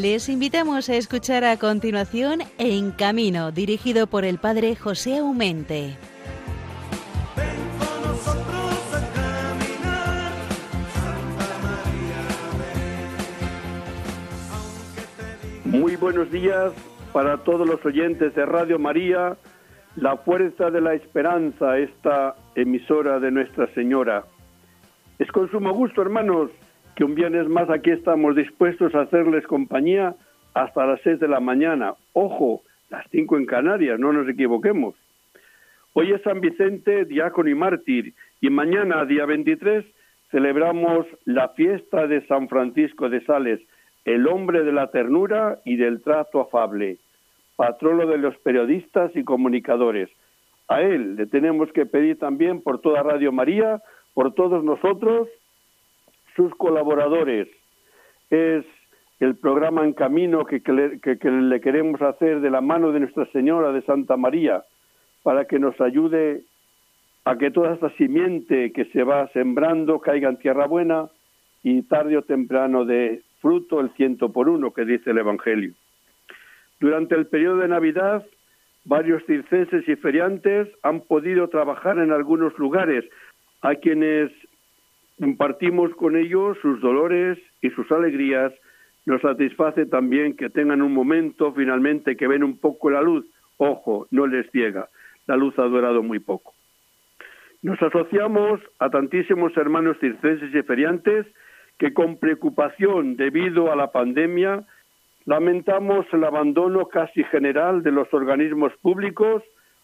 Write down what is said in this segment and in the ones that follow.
Les invitamos a escuchar a continuación En Camino, dirigido por el padre José Aumente. Muy buenos días para todos los oyentes de Radio María, la fuerza de la esperanza, esta emisora de Nuestra Señora. Es con sumo gusto, hermanos, que un viernes más aquí estamos dispuestos a hacerles compañía hasta las seis de la mañana. Ojo, las cinco en Canarias, no nos equivoquemos. Hoy es San Vicente, diácono y mártir, y mañana, día 23, celebramos la fiesta de San Francisco de Sales, el hombre de la ternura y del trato afable, patrono de los periodistas y comunicadores. A él le tenemos que pedir también por toda Radio María, por todos nosotros, sus colaboradores. Es el programa En Camino que, le queremos hacer de la mano de Nuestra Señora de Santa María, para que nos ayude a que toda esta simiente que se va sembrando caiga en tierra buena y tarde o temprano de fruto el ciento por uno que dice el Evangelio. Durante el periodo de Navidad, varios circenses y feriantes han podido trabajar en algunos lugares, a quienes compartimos con ellos sus dolores y sus alegrías, nos satisface también que tengan un momento finalmente que ven un poco la luz. Ojo, no les ciega, la luz ha durado muy poco. Nos asociamos a tantísimos hermanos circenses y feriantes que con preocupación debido a la pandemia lamentamos el abandono casi general de los organismos públicos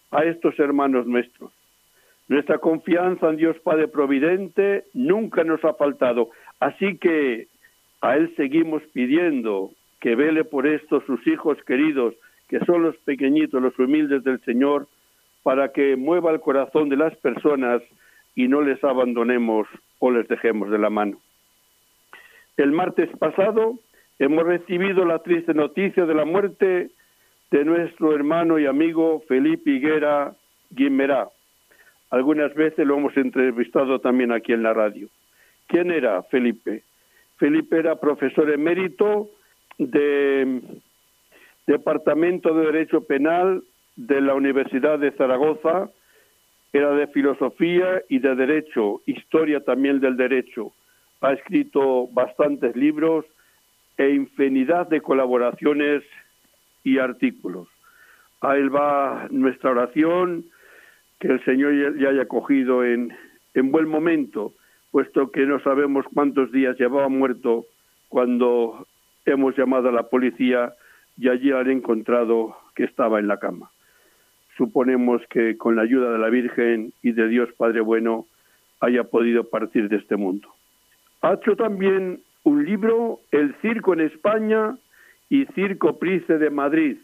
a estos hermanos nuestros. Nuestra confianza en Dios Padre Providente nunca nos ha faltado, así que a Él seguimos pidiendo que vele por estos sus hijos queridos, que son los pequeñitos, los humildes del Señor, para que mueva el corazón de las personas y no les abandonemos o les dejemos de la mano. El martes pasado hemos recibido la triste noticia de la muerte de nuestro hermano y amigo Felipe Higuera Guimerá. Algunas veces lo hemos entrevistado también aquí en la radio. ¿Quién era Felipe? Felipe era profesor emérito de Departamento de Derecho Penal de la Universidad de Zaragoza, era de filosofía y de derecho, historia también del derecho ha escrito bastantes libros e infinidad de colaboraciones y artículos. A él va nuestra oración, que el Señor ya haya cogido en, en buen momento, puesto que no sabemos cuántos días llevaba muerto cuando hemos llamado a la policía y allí han encontrado que estaba en la cama. Suponemos que con la ayuda de la Virgen y de Dios Padre Bueno haya podido partir de este mundo. Ha hecho también un libro, El Circo en España y Circo Price de Madrid.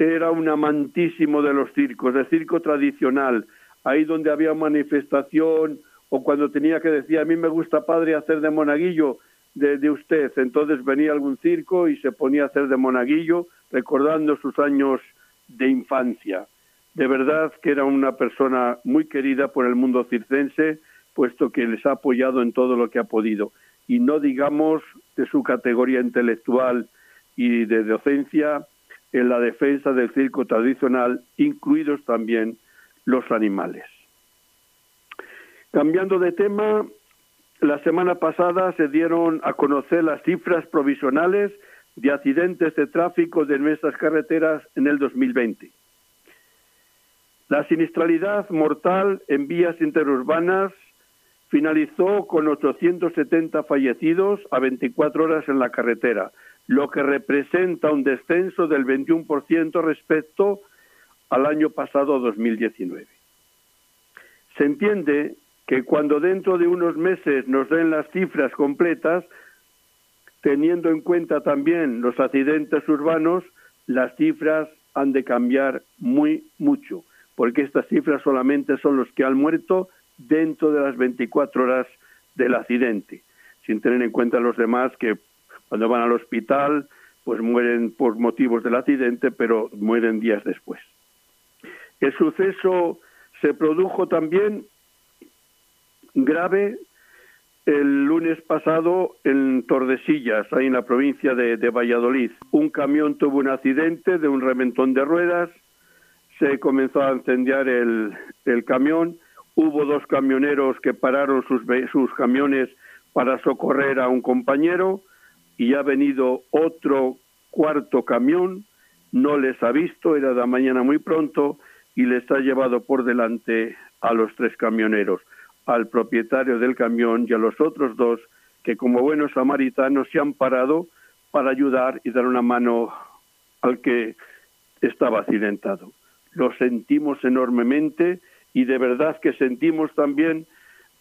Era un amantísimo de los circos, el circo tradicional, ahí donde había manifestación o cuando tenía que decir, a mí me gusta padre hacer de monaguillo de, de usted, entonces venía algún circo y se ponía a hacer de monaguillo recordando sus años de infancia. De verdad que era una persona muy querida por el mundo circense puesto que les ha apoyado en todo lo que ha podido. Y no digamos de su categoría intelectual y de docencia en la defensa del circo tradicional, incluidos también los animales. Cambiando de tema, la semana pasada se dieron a conocer las cifras provisionales de accidentes de tráfico de nuestras carreteras en el 2020. La sinistralidad mortal en vías interurbanas finalizó con 870 fallecidos a 24 horas en la carretera, lo que representa un descenso del 21% respecto al año pasado 2019. Se entiende que cuando dentro de unos meses nos den las cifras completas, teniendo en cuenta también los accidentes urbanos, las cifras han de cambiar muy mucho, porque estas cifras solamente son los que han muerto dentro de las 24 horas del accidente, sin tener en cuenta los demás que cuando van al hospital pues mueren por motivos del accidente, pero mueren días después. El suceso se produjo también grave el lunes pasado en Tordesillas, ahí en la provincia de, Valladolid. Un camión tuvo un accidente de un reventón de ruedas, se comenzó a incendiar el, camión, hubo dos camioneros que pararon sus, sus camiones para socorrer a un compañero y ha venido otro cuarto camión, no les ha visto, era de mañana muy pronto y les ha llevado por delante a los tres camioneros al propietario del camión y a los otros dos que como buenos samaritanos se han parado para ayudar y dar una mano al que estaba accidentado. Lo sentimos enormemente y de verdad que sentimos también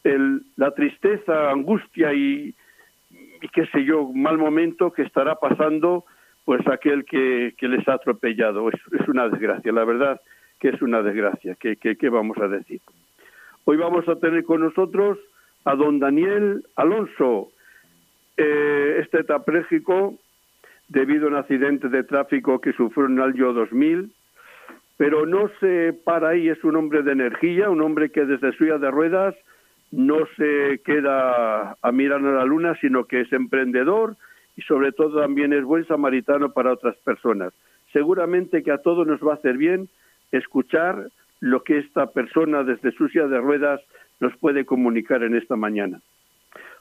el, la tristeza, angustia y, y qué sé yo, mal momento que estará pasando pues aquel que, que les ha atropellado. Es, una desgracia, la verdad que es una desgracia. ¿Qué, qué vamos a decir? Hoy vamos a tener con nosotros a don Daniel Alonso, eh, este tetrapléjico debido a un accidente de tráfico que sufrió en el año 2000, pero no se para ahí, es un hombre de energía, un hombre que desde suya de ruedas no se queda a mirar a la luna, sino que es emprendedor y sobre todo también es buen samaritano para otras personas. Seguramente que a todos nos va a hacer bien escuchar lo que esta persona desde su silla de ruedas nos puede comunicar en esta mañana.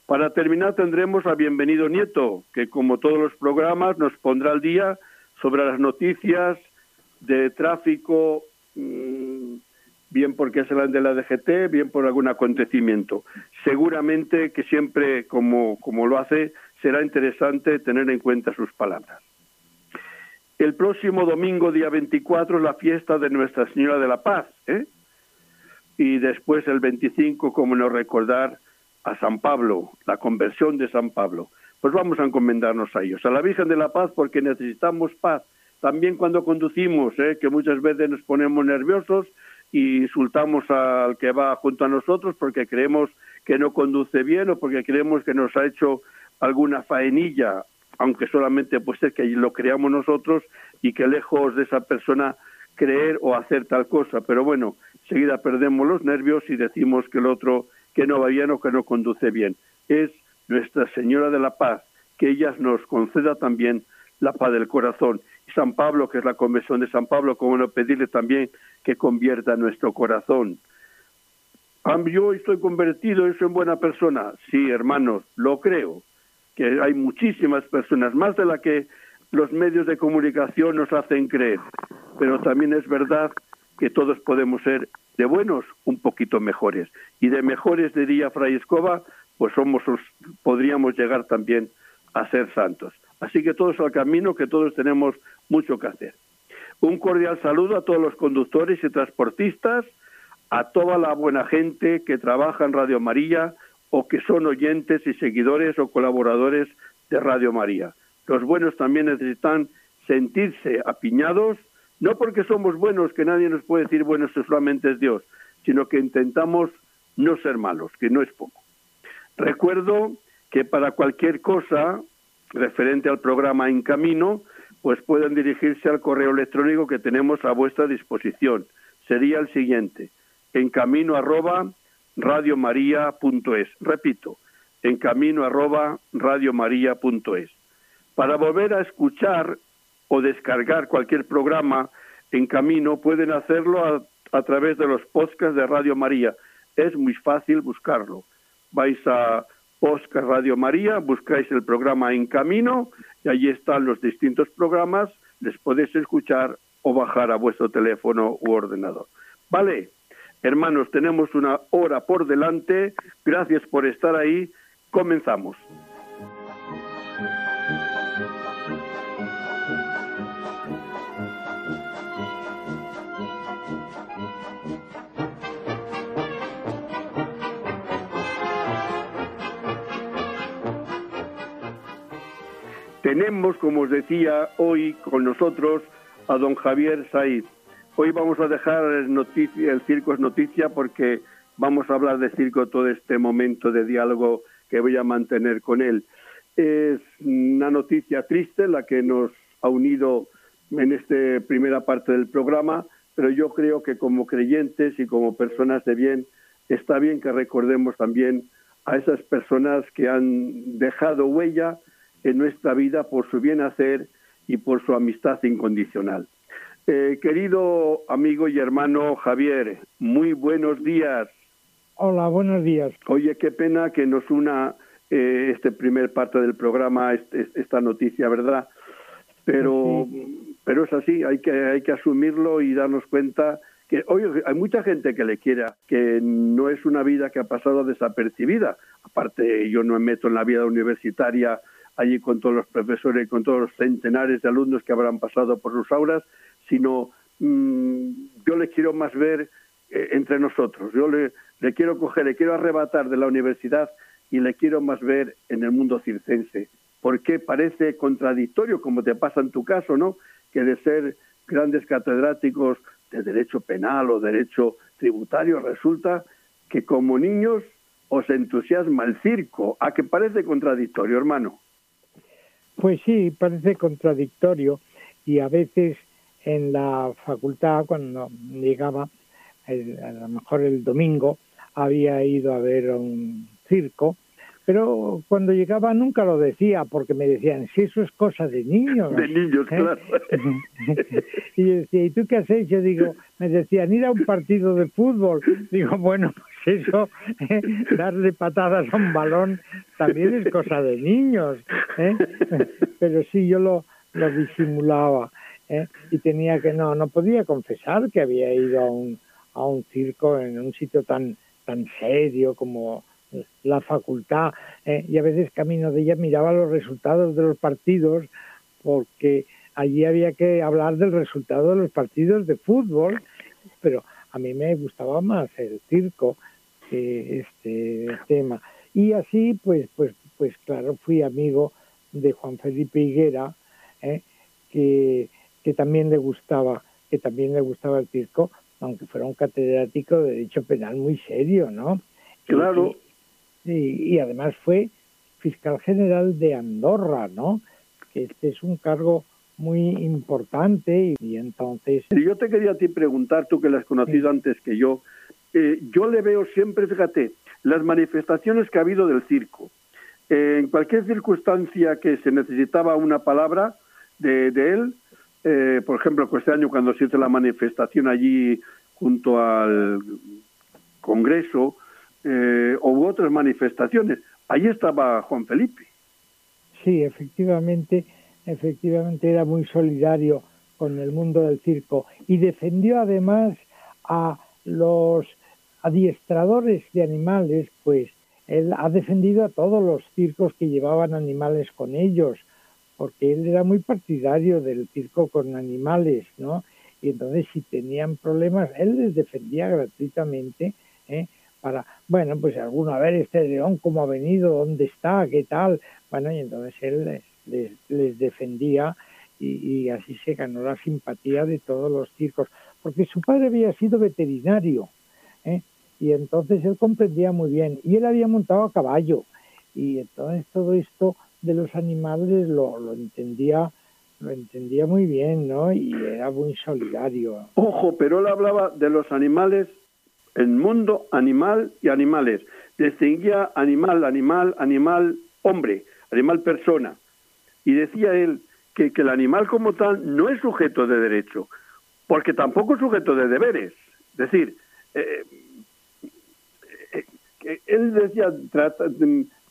Para terminar tendremos a Bienvenido Nieto, que como todos los programas nos pondrá al día sobre las noticias de tráfico, mm, bien porque es el de la DGT, bien por algún acontecimiento. Seguramente que siempre, como, como lo hace, será interesante tener en cuenta sus palabras. El próximo domingo, día 24, es la fiesta de Nuestra Señora de la Paz. ¿eh? Y después, el 25, como no recordar a San Pablo, la conversión de San Pablo. Pues vamos a encomendarnos a ellos, a la Virgen de la Paz, porque necesitamos paz. También cuando conducimos, ¿eh? que muchas veces nos ponemos nerviosos y insultamos al que va junto a nosotros porque creemos que no conduce bien o porque creemos que nos ha hecho alguna faenilla aunque solamente puede ser que lo creamos nosotros y que lejos de esa persona creer o hacer tal cosa. Pero bueno, seguida perdemos los nervios y decimos que el otro que no va bien o que no conduce bien. Es Nuestra Señora de la Paz, que ella nos conceda también la paz del corazón. San Pablo, que es la conversión de San Pablo, como no pedirle también que convierta nuestro corazón. Yo estoy convertido, y soy buena persona. Sí, hermanos, lo creo que hay muchísimas personas, más de la que los medios de comunicación nos hacen creer. Pero también es verdad que todos podemos ser de buenos un poquito mejores. Y de mejores, diría Fray Escoba, pues somos, podríamos llegar también a ser santos. Así que todos al camino, que todos tenemos mucho que hacer. Un cordial saludo a todos los conductores y transportistas, a toda la buena gente que trabaja en Radio María, o que son oyentes y seguidores o colaboradores de Radio María. Los buenos también necesitan sentirse apiñados, no porque somos buenos, que nadie nos puede decir buenos solamente es Dios, sino que intentamos no ser malos, que no es poco. Recuerdo que para cualquier cosa referente al programa En Camino, pues pueden dirigirse al correo electrónico que tenemos a vuestra disposición. Sería el siguiente, en camino arroba radiomaria.es. Repito, en camino arroba radiomaria.es. Para volver a escuchar o descargar cualquier programa en camino, pueden hacerlo a, través de los podcasts de Radio María. Es muy fácil buscarlo. Vais a Podcast Radio María, buscáis el programa En Camino y allí están los distintos programas, les podéis escuchar o bajar a vuestro teléfono u ordenador. ¿Vale? Hermanos, tenemos una hora por delante. Gracias por estar ahí. Comenzamos. Tenemos, como os decía, hoy con nosotros a don Javier Said. Hoy vamos a dejar el circo es noticia porque vamos a hablar de circo todo este momento de diálogo que voy a mantener con él. Es una noticia triste la que nos ha unido en esta primera parte del programa, pero yo creo que como creyentes y como personas de bien está bien que recordemos también a esas personas que han dejado huella en nuestra vida por su bien hacer y por su amistad incondicional. Eh, querido amigo y hermano Javier, muy buenos días. Hola, buenos días. Oye, qué pena que nos una eh, este primer parte del programa, este, esta noticia, ¿verdad? Pero, pero es así, hay que, hay que asumirlo y darnos cuenta que oye, hay mucha gente que le quiera, que no es una vida que ha pasado desapercibida. Aparte, yo no me meto en la vida universitaria allí con todos los profesores y con todos los centenares de alumnos que habrán pasado por sus aulas, sino mm, yo le quiero más ver eh, entre nosotros. Yo le, le quiero coger, le quiero arrebatar de la universidad y le quiero más ver en el mundo circense. Porque parece contradictorio, como te pasa en tu caso, ¿no? Que de ser grandes catedráticos de derecho penal o derecho tributario, resulta que como niños os entusiasma el circo. ¿A que parece contradictorio, hermano? Pues sí, parece contradictorio y a veces en la facultad, cuando llegaba, a lo mejor el domingo, había ido a ver un circo, pero cuando llegaba nunca lo decía porque me decían, si eso es cosa de niños. De niños, ¿eh? claro. y yo decía, ¿y tú qué has hecho? Digo, me decían, ir a un partido de fútbol. Digo, bueno, pues eso, ¿eh? darle patadas a un balón también es cosa de niños. ¿eh? Pero sí, yo lo, lo disimulaba. ¿eh? Y tenía que, no, no podía confesar que había ido a un, a un circo en un sitio tan tan serio como la facultad eh, y a veces camino de ella miraba los resultados de los partidos porque allí había que hablar del resultado de los partidos de fútbol pero a mí me gustaba más el circo que este tema y así pues pues pues claro fui amigo de Juan Felipe Higuera eh, que que también le gustaba que también le gustaba el circo aunque fuera un catedrático de derecho penal muy serio, ¿no? Claro. Y, y, además fue fiscal general de Andorra, ¿no? Que este es un cargo muy importante y, entonces... yo te quería a ti preguntar, tú que la has conocido antes que yo, eh, yo le veo siempre, fíjate, las manifestaciones que ha habido del circo. En cualquier circunstancia que se necesitaba una palabra de, él, eh, por ejemplo, este año cuando se hizo la manifestación allí junto al Congreso, eh, hubo otras manifestaciones. Allí estaba Juan Felipe. Sí, efectivamente, efectivamente era muy solidario con el mundo del circo y defendió además a los adiestradores de animales, pues él ha defendido a todos los circos que llevaban animales con ellos, porque él era muy partidario del circo con animales, ¿no? Y entonces si tenían problemas, él les defendía gratuitamente, ¿eh? Para, bueno, pues alguno, a ver, este león, cómo ha venido, dónde está, qué tal, bueno, y entonces él les, defendía y, y, así se ganó la simpatía de todos los circos, porque su padre había sido veterinario. Y entonces él comprendía muy bien, y él había montado a caballo, y entonces todo esto de los animales lo, lo entendía lo entendía muy bien, ¿no? Y era muy solidario. Ojo, pero él hablaba de los animales, el mundo animal y animales. Distinguía animal, animal, animal, hombre, animal persona. Y decía él que, que el animal como tal no es sujeto de derecho, porque tampoco es sujeto de deberes. Es decir, eh, él decía, trata,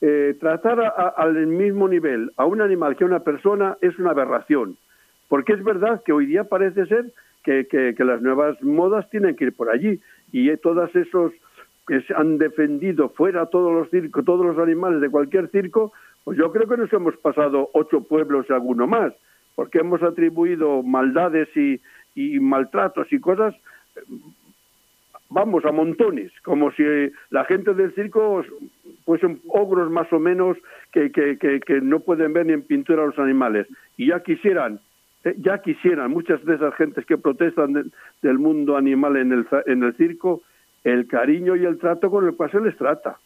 eh, tratar al mismo nivel a un animal que a una persona es una aberración, porque es verdad que hoy día parece ser que, que, las nuevas modas tienen que ir por allí y todos esos que se han defendido fuera todos los circos, todos los animales de cualquier circo, pues yo creo que nos hemos pasado ocho pueblos y alguno más, porque hemos atribuido maldades y, y maltratos y cosas vamos, a montones, como si la gente del circo fuesen ogros más o menos que, que, que, no pueden ver ni en pintura los animales. Y ya quisieran, eh, ya quisieran muchas de esas gentes que protestan del mundo animal en el, en el circo, el cariño y el trato con el cual se les trata.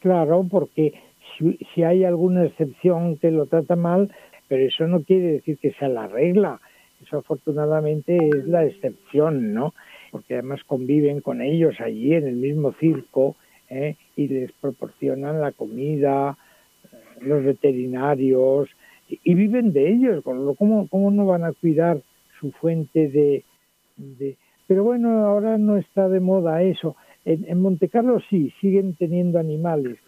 Claro, porque si, si hay alguna excepción que lo trata mal, pero eso no quiere decir que sea la regla. Eso afortunadamente es la excepción, ¿no? Porque además conviven con ellos allí en el mismo circo, ¿eh? y les proporcionan la comida, los veterinarios, y, viven de ellos. ¿Cómo, ¿Cómo no van a cuidar su fuente de, de... Pero bueno, ahora no está de moda eso. En, en Monte Carlo sí, siguen teniendo animales.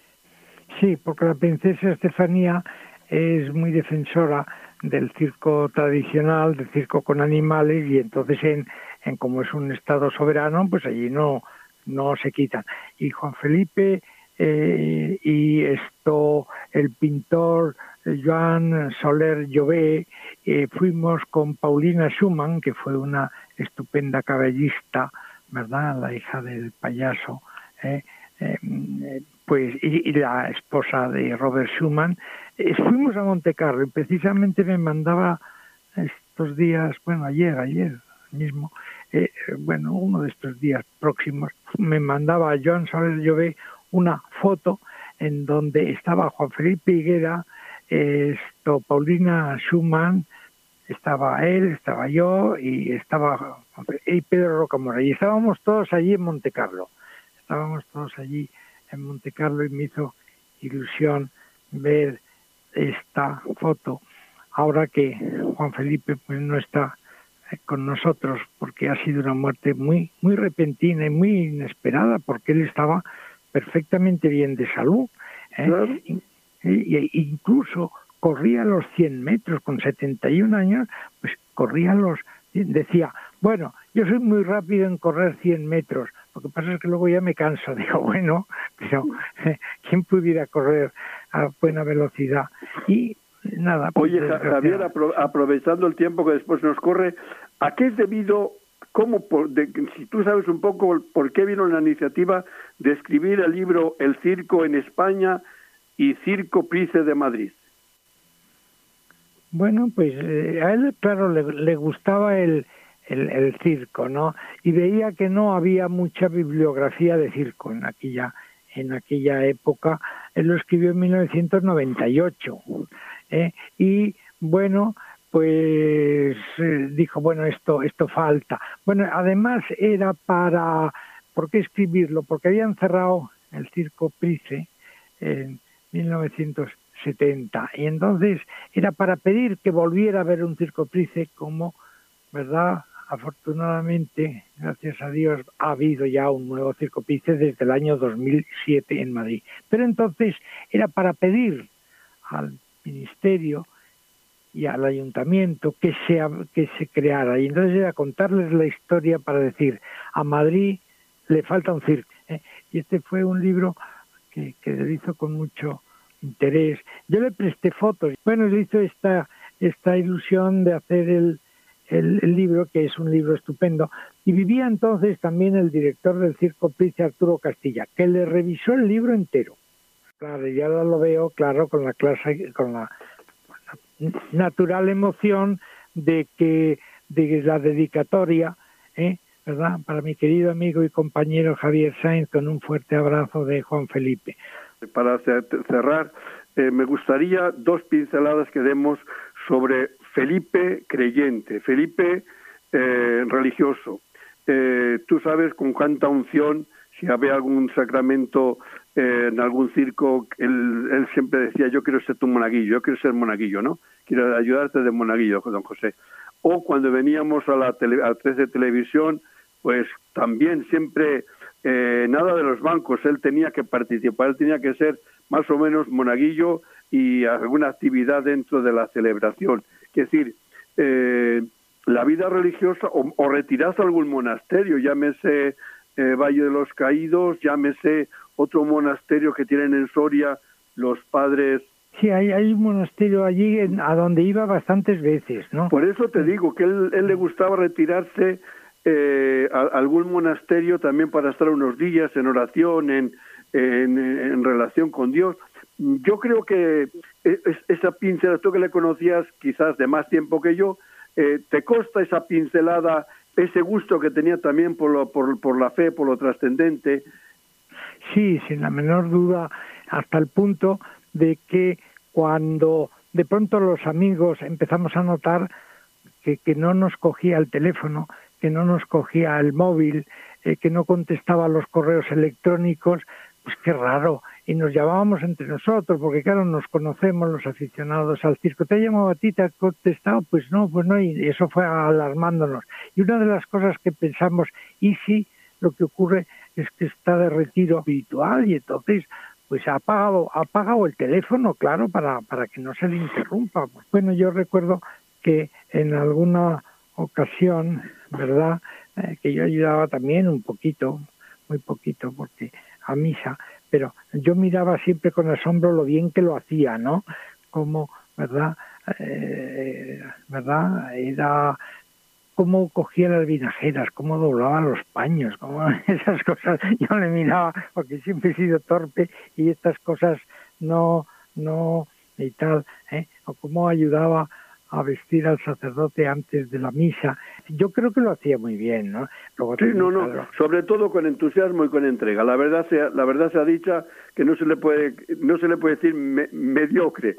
Sí, porque la princesa Estefanía es muy defensora del circo tradicional, del circo con animales, y entonces en, en como es un estado soberano, pues allí no, no se quitan. Y Juan Felipe eh, y esto, el pintor Joan Soler Llobé, eh, fuimos con Paulina Schumann, que fue una estupenda caballista, ¿verdad? La hija del payaso, eh, pues, y, la esposa de Robert Schumann. fuimos a Monte Carlo y precisamente me mandaba estos días, bueno, ayer, ayer mismo, bueno, uno de estos días próximos, me mandaba a Joan Soler Llobé una foto en donde estaba Juan Felipe Higuera, Paulina Schumann, estaba él, estaba yo y estaba y Pedro Rocamora. Y estábamos todos allí en Monte Carlo. Estábamos todos allí en Monte Carlo y me hizo ilusión ver esta foto. Ahora que Juan Felipe pues no está con nosotros porque ha sido una muerte muy muy repentina y muy inesperada porque él estaba perfectamente bien de salud. ¿eh? Y, incluso corría los 100 metros con 71 años, pues corría los... Decía, bueno, yo soy muy rápido en correr 100 metros, lo que pasa es que luego ya me canso. Digo, bueno, pero ¿quién pudiera correr a buena velocidad? Y nada. Pues, Oye, Javier, aprovechando el tiempo que después nos corre, ¿a qué es debido cómo, si tú sabes un poco por qué vino la iniciativa de escribir el libro El Circo en España y Circo Price de Madrid. Bueno, pues eh, a él, claro, le, gustaba el, el, circo, ¿no? Y veía que no había mucha bibliografía de circo en aquella, en aquella época. Él lo escribió en 1998. ¿eh? Y bueno, pues eh, dijo, bueno, esto, esto falta. Bueno, además era para, ¿por qué escribirlo? Porque habían cerrado el circo Price en 1970 y entonces era para pedir que volviera a haber un circo Price como, ¿verdad? Afortunadamente, gracias a Dios, ha habido ya un nuevo circo Price desde el año 2007 en Madrid. Pero entonces era para pedir al ministerio y al ayuntamiento que se, que se creara. Y entonces era contarles la historia para decir, a Madrid le falta un circo. ¿eh? Y este fue un libro que, que le hizo con mucho interés. Yo le presté fotos. Bueno, le hizo esta, esta ilusión de hacer el, el, libro, que es un libro estupendo. Y vivía entonces también el director del Circo Price, Arturo Castilla, que le revisó el libro entero. Claro, ya lo veo, claro, con la clase, con la natural emoción de que de la dedicatoria, ¿eh? ¿verdad? Para mi querido amigo y compañero Javier Sainz, con un fuerte abrazo de Juan Felipe. Para cerrar, eh, me gustaría dos pinceladas que demos sobre Felipe creyente, Felipe eh, religioso. tú sabes con cuánta unción, si había algún sacramento en algún circo, él, él, siempre decía, yo quiero ser tu monaguillo, yo quiero ser monaguillo, ¿no? Quiero ayudarte de monaguillo, don José. O cuando veníamos a la tele, a 13 Televisión, pues también siempre eh, nada de los bancos, él tenía que participar, él tenía que ser más o menos monaguillo y alguna actividad dentro de la celebración. Es decir, eh, la vida religiosa o, o, retirarse a algún monasterio, llámese eh, Valle de los Caídos, llámese otro monasterio que tienen en Soria los padres Sí, hay, hay un monasterio allí a donde iba bastantes veces, ¿no? Por eso te digo que él, él le gustaba retirarse eh, a, algún monasterio también para estar unos días en oración, en, en, relación con Dios. Yo creo que e, esa pincelada, tú que le conocías quizás de más tiempo que yo, eh, te consta esa pincelada, ese gusto que tenía también por, lo, por, por la fe, por lo trascendente. Sí, sin la menor duda, hasta el punto de que cuando de pronto los amigos empezamos a notar que, que no nos cogía el teléfono, que no nos cogía el móvil, eh, que no contestaba los correos electrónicos, pues qué raro. Y nos llamábamos entre nosotros, porque claro, nos conocemos los aficionados al circo. ¿Te ha llamado a ti? ¿Te ha contestado? Pues no, pues no. Y eso fue alarmándonos. Y una de las cosas que pensamos, ¿y si lo que ocurre es que está de retiro habitual y entonces pues ha apagado, ha apagado el teléfono, claro, para, para que no se le interrumpa. Bueno, yo recuerdo que en alguna ocasión, ¿verdad? Eh, que yo ayudaba también un poquito, muy poquito, porque a misa, pero yo miraba siempre con asombro lo bien que lo hacía, ¿no? Como, ¿verdad? Eh, ¿Verdad? Era cómo cogía las vinajeras, cómo doblaba los paños, cómo esas cosas yo le miraba porque siempre he sido torpe y estas cosas no, no y tal, ¿eh? o cómo ayudaba a vestir al sacerdote antes de la misa. Yo creo que lo hacía muy bien, ¿no? sí, no, no, sobre todo con entusiasmo y con entrega. La verdad sea, la verdad se ha dicha que no se le puede, no se le puede decir mediocre.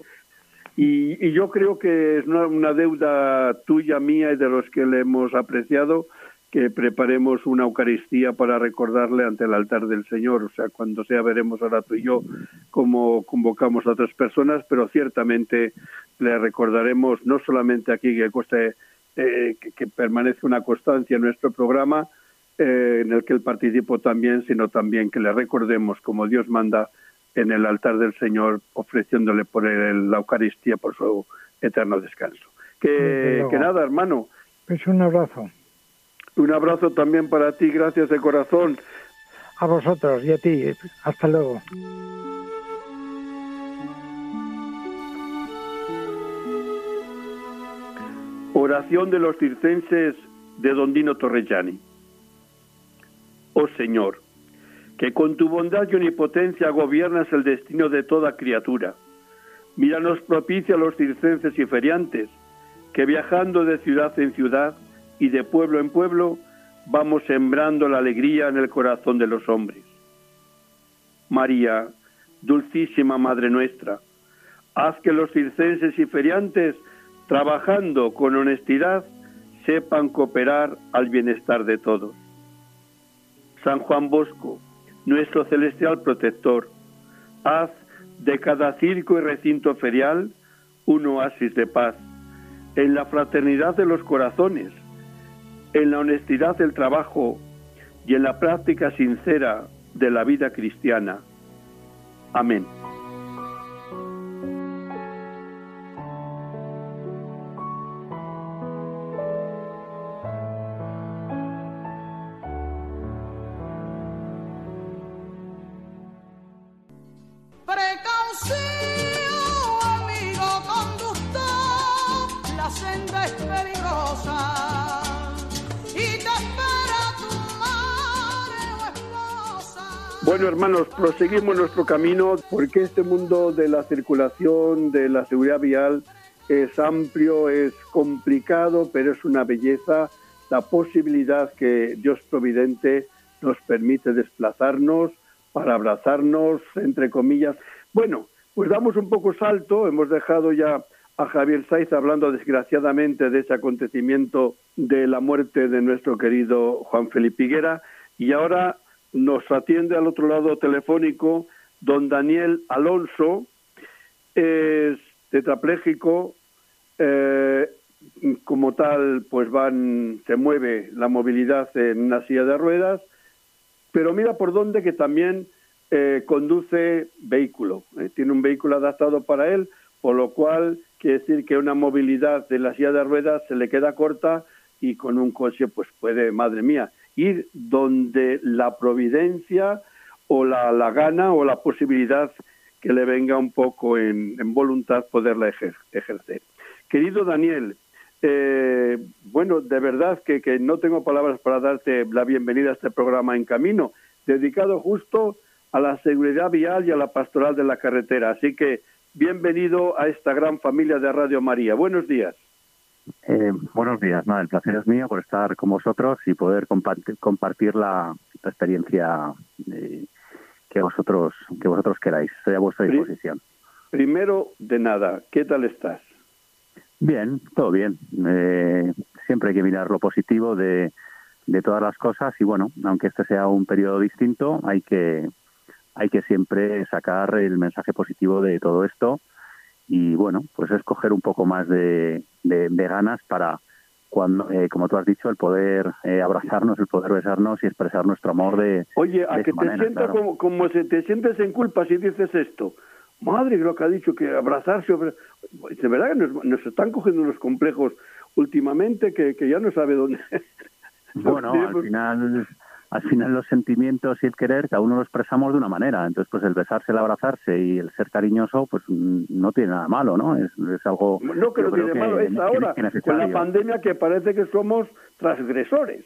Y, y, yo creo que es una, deuda tuya, mía y de los que le hemos apreciado que preparemos una Eucaristía para recordarle ante el altar del Señor. O sea, cuando sea veremos ahora tú y yo cómo convocamos a otras personas, pero ciertamente le recordaremos no solamente aquí que, cueste, eh, que, permanezca una constancia en nuestro programa, eh, en el que él participó también, sino también que le recordemos como Dios manda en el altar del Señor, ofreciéndole por él la Eucaristía por su eterno descanso. Que, que nada, hermano. Pues un abrazo. Un abrazo también para ti, gracias de corazón. A vosotros y a ti, hasta luego. Oración de los circenses de Don Dino Torrellani. Oh Señor, que con tu bondad y omnipotencia gobiernas el destino de toda criatura. Míranos propicia a los circenses y feriantes, que viajando de ciudad en ciudad, y de pueblo en pueblo vamos sembrando la alegría en el corazón de los hombres. María, dulcísima Madre nuestra, haz que los circenses y feriantes, trabajando con honestidad, sepan cooperar al bienestar de todos. San Juan Bosco, nuestro celestial protector, haz de cada circo y recinto ferial un oasis de paz, en la fraternidad de los corazones, en la honestidad del trabajo y en la práctica sincera de la vida cristiana. Amén. Hermanos, proseguimos nuestro camino porque este mundo de la circulación, de la seguridad vial, es amplio, es complicado, pero es una belleza la posibilidad que Dios Providente nos permite desplazarnos para abrazarnos, entre comillas. Bueno, pues damos un poco salto, hemos dejado ya a Javier Saiz hablando desgraciadamente de ese acontecimiento de la muerte de nuestro querido Juan Felipe Higuera y ahora nos atiende al otro lado telefónico don Daniel Alonso, es tetrapléjico, eh, como tal, pues van, se mueve la movilidad en una silla de ruedas, pero mira por dónde que también eh, conduce vehículo, eh, tiene un vehículo adaptado para él, por lo cual quiere decir que una movilidad de la silla de ruedas se le queda corta y con un coche pues puede, madre mía, ir donde la providencia o la, la gana o la posibilidad que le venga un poco en, voluntad poderla ejercer. Querido Daniel, eh, bueno, de verdad que, que, no tengo palabras para darte la bienvenida a este programa En Camino, dedicado justo a la seguridad vial y a la pastoral de la carretera. Así que bienvenido a esta gran familia de Radio María. Buenos días. Eh, buenos días, nada, el placer es mío por estar con vosotros y poder compartir, la, experiencia eh, que vosotros que vosotros queráis. Estoy a vuestra disposición. Primero de nada, ¿qué tal estás? Bien, todo bien. Eh, siempre hay que mirar lo positivo de, de todas las cosas y bueno, aunque este sea un periodo distinto, hay que hay que siempre sacar el mensaje positivo de todo esto y bueno, pues escoger un poco más de, de, ganas para cuando, eh, como tú has dicho, el poder eh, abrazarnos, el poder besarnos y expresar nuestro amor de. Oye, a que te siento como, como si te sientes en culpa si dices esto. Madre, lo que ha dicho, que abrazarse. De verdad que nos, nos están cogiendo unos complejos últimamente que, que ya no sabe dónde. Bueno, al final al final los sentimientos y el querer cada uno lo expresamos de una manera. Entonces, pues el besarse, el abrazarse y el ser cariñoso, pues no tiene nada malo, ¿no? Es, algo... No que no tiene malo, es ahora, con la pandemia que parece que somos transgresores.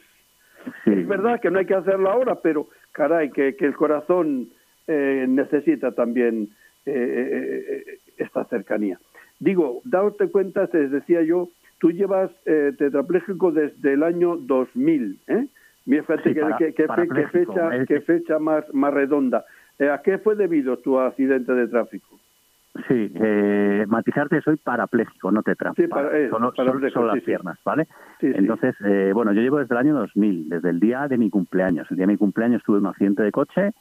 Es verdad que no hay que hacerlo ahora, pero caray, que, que el corazón eh, necesita también eh, eh, esta cercanía. Digo, date cuenta, te decía yo, tú llevas tetrapléjico desde el año 2000, ¿eh? Mira, fíjate qué, fecha, qué fecha más, más redonda. Eh, ¿A qué fue debido tu accidente de tráfico? Sí, eh, matizarte, soy parapléjico, no tetra. Sí, para, solo, las piernas, ¿vale? Entonces, eh, bueno, yo llevo desde el año 2000, desde el día de mi cumpleaños. El día de mi cumpleaños tuve un accidente de coche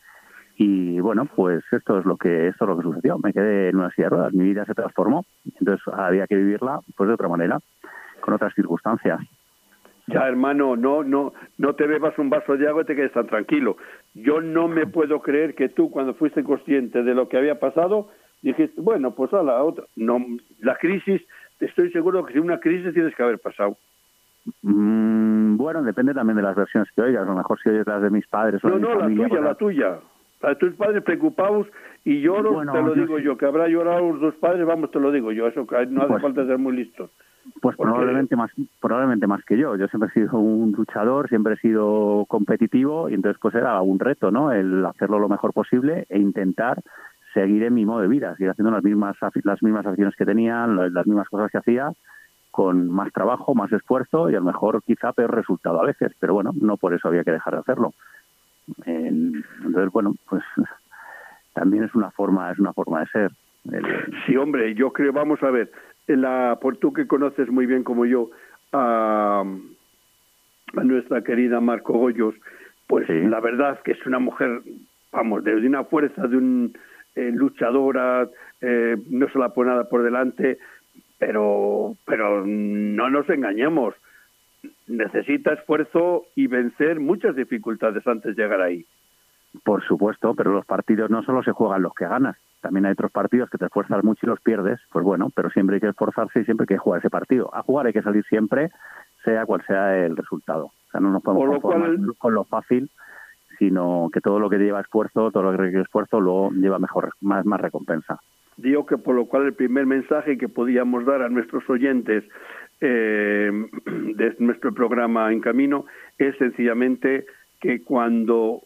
y, bueno, pues esto es lo que esto es lo que sucedió. Me quedé en una silla de ruedas, mi vida se transformó. Entonces, había que vivirla pues de otra manera, con otras circunstancias. Ya, hermano, no, no, no te bebas un vaso de agua y te quedes tan tranquilo. Yo no me puedo creer que tú, cuando fuiste consciente de lo que había pasado, dijiste, bueno, pues a la otra. No, la crisis, estoy seguro que si una crisis tienes que haber pasado. Mm, bueno, depende también de las versiones que oigas. A lo mejor si oyes las de mis padres o no, de no, la tuya, la tuya. A tus padres preocupados y lloro, te lo digo yo, que habrá llorado los dos padres, vamos, te lo digo yo, eso no hace pues falta ser muy listos. Pues probablemente más, probablemente más que yo. Yo siempre he sido un luchador, siempre he sido competitivo y entonces pues era un reto, ¿no? El hacerlo lo mejor posible e intentar seguir en mi modo de vida, seguir haciendo las mismas las mismas acciones que tenía, las mismas cosas que hacía, con más trabajo, más esfuerzo y a lo mejor quizá peor resultado a veces, pero bueno, no por eso había que dejar de hacerlo. Entonces, bueno, pues también es una forma, es una forma de ser. Sí, hombre, yo creo, vamos a ver, la, por tú que conoces muy bien como yo a, nuestra querida Marco Goyos, pues la verdad que es una mujer, vamos, de, una fuerza, de un eh, luchadora, eh, no se la pone nada por delante, pero, pero no nos engañemos, necesita esfuerzo y vencer muchas dificultades antes de llegar ahí. Por supuesto, pero los partidos no solo se juegan los que ganas, también hay otros partidos que te esfuerzas mucho y los pierdes, pues bueno, pero siempre hay que esforzarse y siempre hay que jugar ese partido. A jugar hay que salir siempre, sea cual sea el resultado. O sea, no nos podemos conformar con lo fácil, sino que todo lo que lleva esfuerzo, todo lo que requiere esfuerzo, luego lleva mejor, más, más recompensa. Digo que por lo cual el primer mensaje que podíamos dar a nuestros oyentes eh, de nuestro programa En Camino es sencillamente que cuando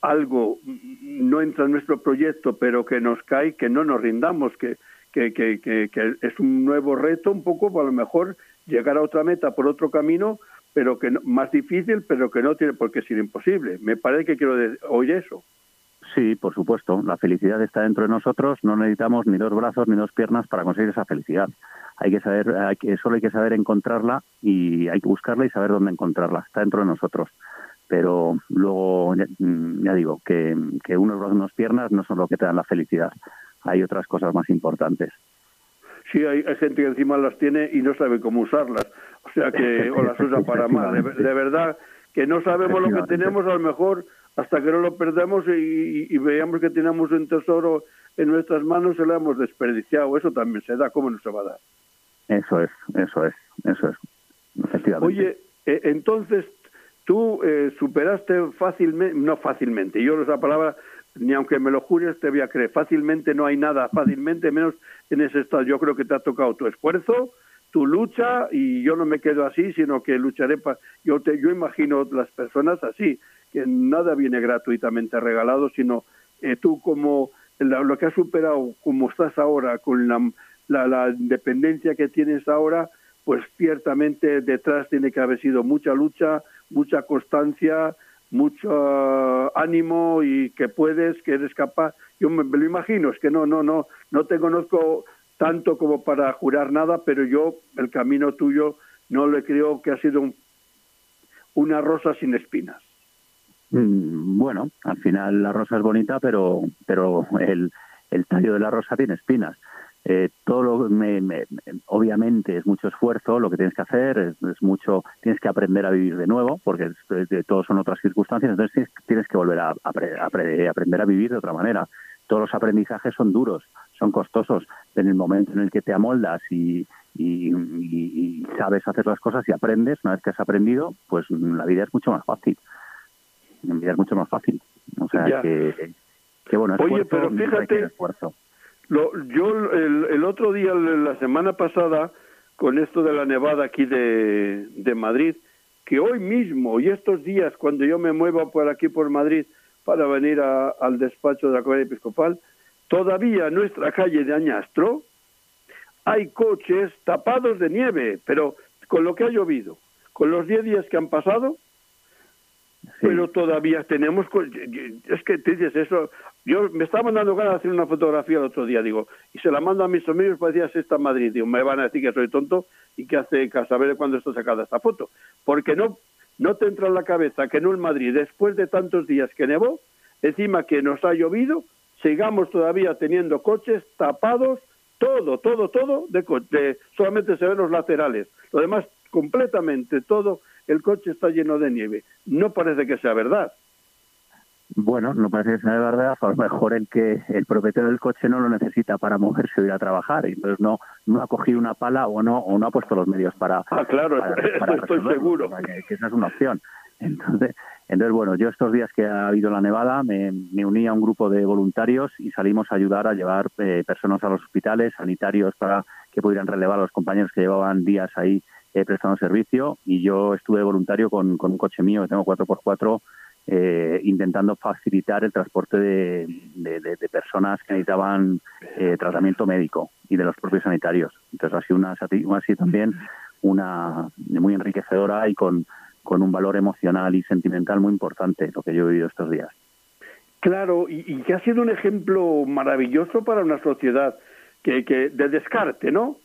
algo no entra en nuestro proyecto, pero que nos cae, que no nos rindamos, que, que, que, que, es un nuevo reto, un poco, a lo mejor llegar a otra meta por otro camino, pero que más difícil, pero que no tiene por qué ser imposible. Me parece que quiero oír eso. Sí, por supuesto. La felicidad está dentro de nosotros. No necesitamos ni dos brazos ni dos piernas para conseguir esa felicidad. Hay que saber, hay que, solo hay que saber encontrarla y hay que buscarla y saber dónde encontrarla. Está dentro de nosotros pero luego mm, ya, digo que, que unos brazos unas piernas no son lo que te dan la felicidad. Hay otras cosas más importantes. Sí hay, gente que encima las tiene y no sabe cómo usarlas. O sea que o las usa para mal. De, verdad que no sabemos lo que tenemos a lo mejor hasta que no lo perdemos y, veamos que tenemos un tesoro en nuestras manos se lo hemos desperdiciado. Eso también se da cómo no se va a dar eso es eso es eso es. Efectivamente. Oye eh, entonces tú eh, superaste fácilmente, no fácilmente, yo esa palabra, ni aunque me lo jures, te voy a creer, fácilmente no hay nada, fácilmente, menos en ese estado. Yo creo que te ha tocado tu esfuerzo, tu lucha, y yo no me quedo así, sino que lucharé para... Yo, te, yo imagino las personas así, que nada viene gratuitamente regalado, sino eh, tú como lo que has superado, como estás ahora, con la, la, la independencia que tienes ahora, pues ciertamente detrás tiene que haber sido mucha lucha, mucha constancia, mucho ánimo y que puedes, que eres capaz. Yo me, lo imagino, es que no, no, no, no te conozco tanto como para jurar nada, pero yo el camino tuyo no le creo que ha sido una rosa sin espinas. Mm, bueno, al final la rosa es bonita, pero, pero el, el tallo de la rosa tiene espinas. Eh, todo lo, me, obviamente es mucho esfuerzo lo que tienes que hacer, es, mucho, tienes que aprender a vivir de nuevo, porque de, todos son otras circunstancias, entonces tienes, que volver a, aprender a vivir de otra manera. Todos los aprendizajes son duros, son costosos. En el momento en el que te amoldas y, y, sabes hacer las cosas y aprendes, una vez que has aprendido, pues la vida es mucho más fácil. La vida es mucho más fácil. O sea que, que, bueno, Oye, pero fíjate, esfuerzo. Lo, yo el, el, otro día, la semana pasada, con esto de la nevada aquí de, de Madrid, que hoy mismo y estos días, cuando yo me muevo por aquí por Madrid para venir al despacho de la Comunidad Episcopal, todavía en nuestra calle de Añastro hay coches tapados de nieve, pero con lo que ha llovido, con los 10 días que han pasado, pero todavía tenemos es que te dices eso yo me estaba mandando ganas de hacer una fotografía el otro día digo y se la mando a mis amigos para decir está en Madrid digo me van a decir que soy tonto y que hace que saber cuándo está sacada esta foto porque no no te entra en la cabeza que en Madrid después de tantos días que nevó encima que nos ha llovido sigamos todavía teniendo coches tapados todo todo todo de, de solamente se ven los laterales lo demás completamente todo el coche está lleno de nieve. No parece que sea verdad. Bueno, no parece que sea verdad, a lo mejor el que el propietario del coche no lo necesita para moverse o ir a trabajar, y entonces no, no ha cogido una pala o no, o no ha puesto los medios para. Ah, claro, estoy seguro. Que, esa es una opción. Entonces, entonces, bueno, yo estos días que ha habido la nevada me, uní a un grupo de voluntarios y salimos a ayudar a llevar eh, personas a los hospitales, sanitarios para que pudieran relevar a los compañeros que llevaban días ahí he prestado servicio y yo estuve voluntario con, un coche mío que tengo 4x4 eh, intentando facilitar el transporte de, personas que necesitaban eh, tratamiento médico y de los propios sanitarios. Entonces ha sido una, así también una muy enriquecedora y con, con un valor emocional y sentimental muy importante lo que yo he vivido estos días. Claro, y, que ha sido un ejemplo maravilloso para una sociedad que, que de descarte, ¿no?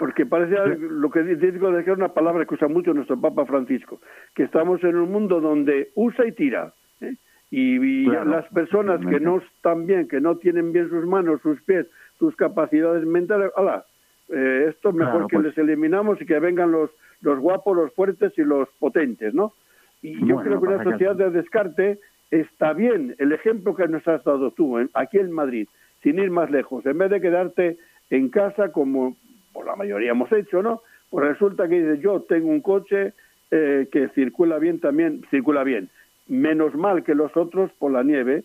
Porque parece lo que digo de que es una palabra que usa mucho nuestro Papa Francisco, que estamos en un mundo donde usa y tira. ¿eh? Y, las personas que no están bien, que no tienen bien sus manos, sus pies, sus capacidades mentales, ala, eh, esto mejor que pues les eliminamos y que vengan los, los guapos, los fuertes y los potentes, ¿no? Y yo creo que una sociedad de descarte está bien el ejemplo que nos has dado tú, ¿eh? aquí en Madrid, sin ir más lejos, en vez de quedarte en casa como por la mayoría hemos hecho, ¿no? Pues resulta que dice, yo tengo un coche eh, que circula bien también, circula bien, menos mal que los otros por la nieve,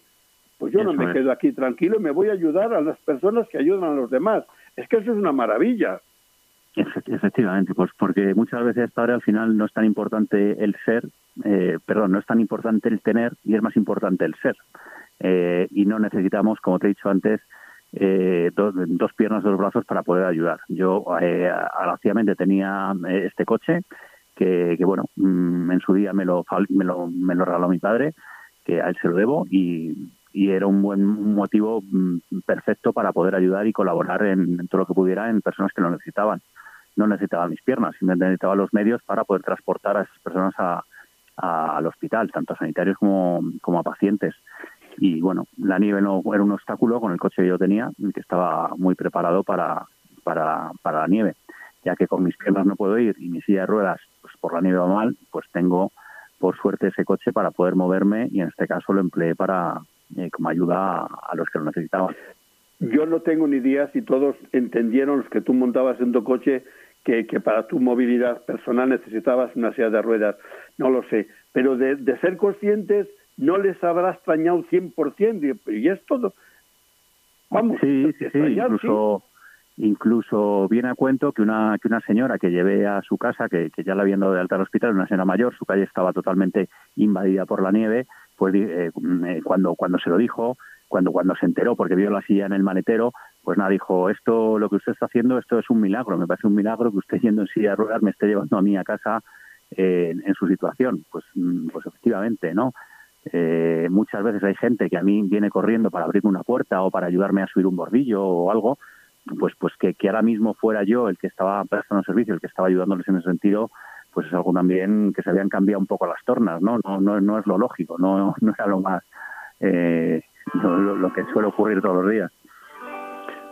pues yo no me quedo aquí tranquilo, me voy a ayudar a las personas que ayudan a los demás. Es que eso es una maravilla. Efectivamente, pues porque muchas veces, padre, al final no es tan importante el ser, eh, perdón, no es tan importante el tener y es más importante el ser. Eh, y no necesitamos, como te he dicho antes, eh, dos, piernas, dos brazos para poder ayudar. Yo eh, tenía eh, este coche que, bueno, mm, en su día me lo, me lo, me lo regaló mi padre, que a él se lo debo y, era un buen motivo mm, perfecto para poder ayudar y colaborar en, todo lo que pudiera en personas que lo necesitaban. No necesitaba mis piernas, simplemente necesitaba los medios para poder transportar a esas personas a, al hospital, tanto a sanitarios como, como a pacientes y bueno, la nieve no era un obstáculo con el coche que yo tenía, que estaba muy preparado para, para, para la nieve, ya que con mis piernas no puedo ir y mi silla de ruedas, pues por la nieve va mal, pues tengo por suerte ese coche para poder moverme y en este caso lo empleé para eh, como ayuda a, los que lo necesitaban. Yo no tengo ni idea si todos entendieron los que tú montabas en tu coche que, que, para tu movilidad personal necesitabas una silla de ruedas, no lo sé, pero de, de ser conscientes no les habrá extrañado 100%, y es todo. Vamos, sí, sí, sí, incluso, incluso viene a cuento que una, que una señora que llevé a su casa, que, que ya la habían dado de alta al hospital, una señora mayor, su calle estaba totalmente invadida por la nieve, pues eh, eh, cuando, cuando se lo dijo, cuando, cuando se enteró, porque vio la silla en el maletero, pues nada, dijo, esto, lo que usted está haciendo, esto es un milagro, me parece un milagro que usted yendo en silla de ruedas me esté llevando a mí a casa eh, en su situación. Pues, mm, pues efectivamente, ¿no? Eh, muchas veces hay gente que a mí viene corriendo para abrirme una puerta o para ayudarme a subir un bordillo o algo, pues pues que, que ahora mismo fuera yo el que estaba prestando servicio, el que estaba ayudándoles en ese sentido, pues es algo también que se habían cambiado un poco las tornas, ¿no? No, no, no es lo lógico, no, no era lo más, eh, lo, que suele ocurrir todos los días.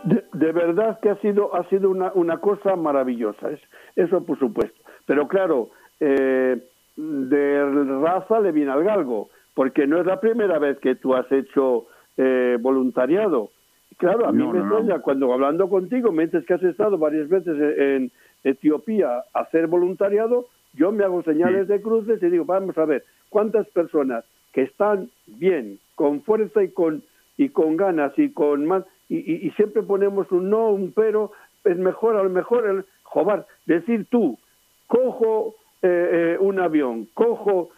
De, verdad que ha sido, ha sido una, una cosa maravillosa, es, eso por supuesto. Pero claro, eh, de raza le viene al galgo, porque no es la primera vez que tú has hecho eh, voluntariado. Claro, a mí me suena cuando hablando contigo me dices que has estado varias veces en Etiopía a hacer voluntariado, yo me hago señales de cruces y digo, vamos a ver, ¿cuántas personas que están bien, con fuerza y con, y con ganas y con más, y, siempre ponemos un no, un pero, es mejor, a lo mejor, el, jobar, decir tú, cojo eh, eh, un avión, cojo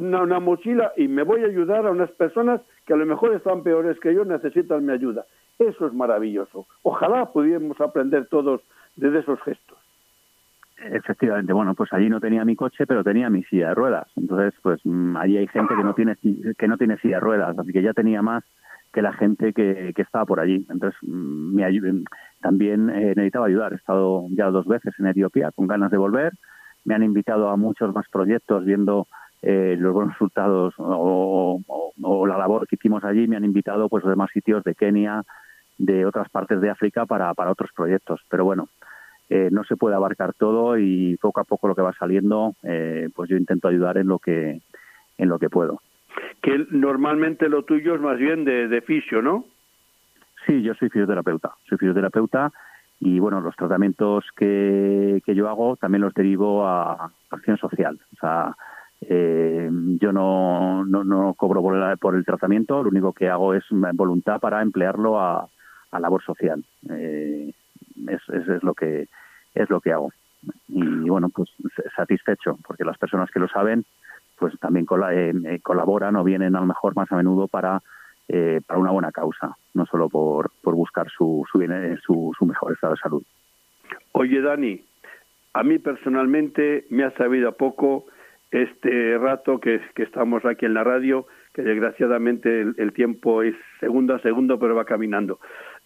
una, mochila y me voy a ayudar a unas personas que a lo mejor están peores que yo, necesitan mi ayuda. Eso es maravilloso. Ojalá pudiéramos aprender todos de esos gestos. Efectivamente, bueno, pues allí no tenía mi coche, pero tenía mi silla de ruedas. Entonces, pues mm, allí hay gente que no tiene que no tiene silla de ruedas, así que ya tenía más que la gente que, que estaba por allí. Entonces, mm, me también eh, necesitaba ayudar. He estado ya dos veces en Etiopía con ganas de volver. Me han invitado a muchos más proyectos viendo eh, los buenos resultados o, la labor que hicimos allí. Me han invitado pues a demás sitios de Kenia, de otras partes de África para, para otros proyectos. Pero bueno, eh, no se puede abarcar todo y poco a poco lo que va saliendo, eh, pues yo intento ayudar en lo que en lo que puedo. Que normalmente lo tuyo es más bien de, de fisio, ¿no? Sí, yo soy fisioterapeuta. Soy fisioterapeuta y bueno, los tratamientos que, que yo hago también los derivo a acción social. O sea, eh, yo no, no, no cobro por el, por el, tratamiento, lo único que hago es voluntad para emplearlo a, a labor social. Eh, es, es, lo que es lo que hago y bueno pues satisfecho porque las personas que lo saben pues también eh, eh, colaboran o vienen a lo mejor más a menudo para eh, para una buena causa no solo por, por buscar su su, su su mejor estado de salud oye Dani a mí personalmente me ha sabido a poco este rato que, que estamos aquí en la radio que desgraciadamente el tiempo es segundo a segundo pero va caminando.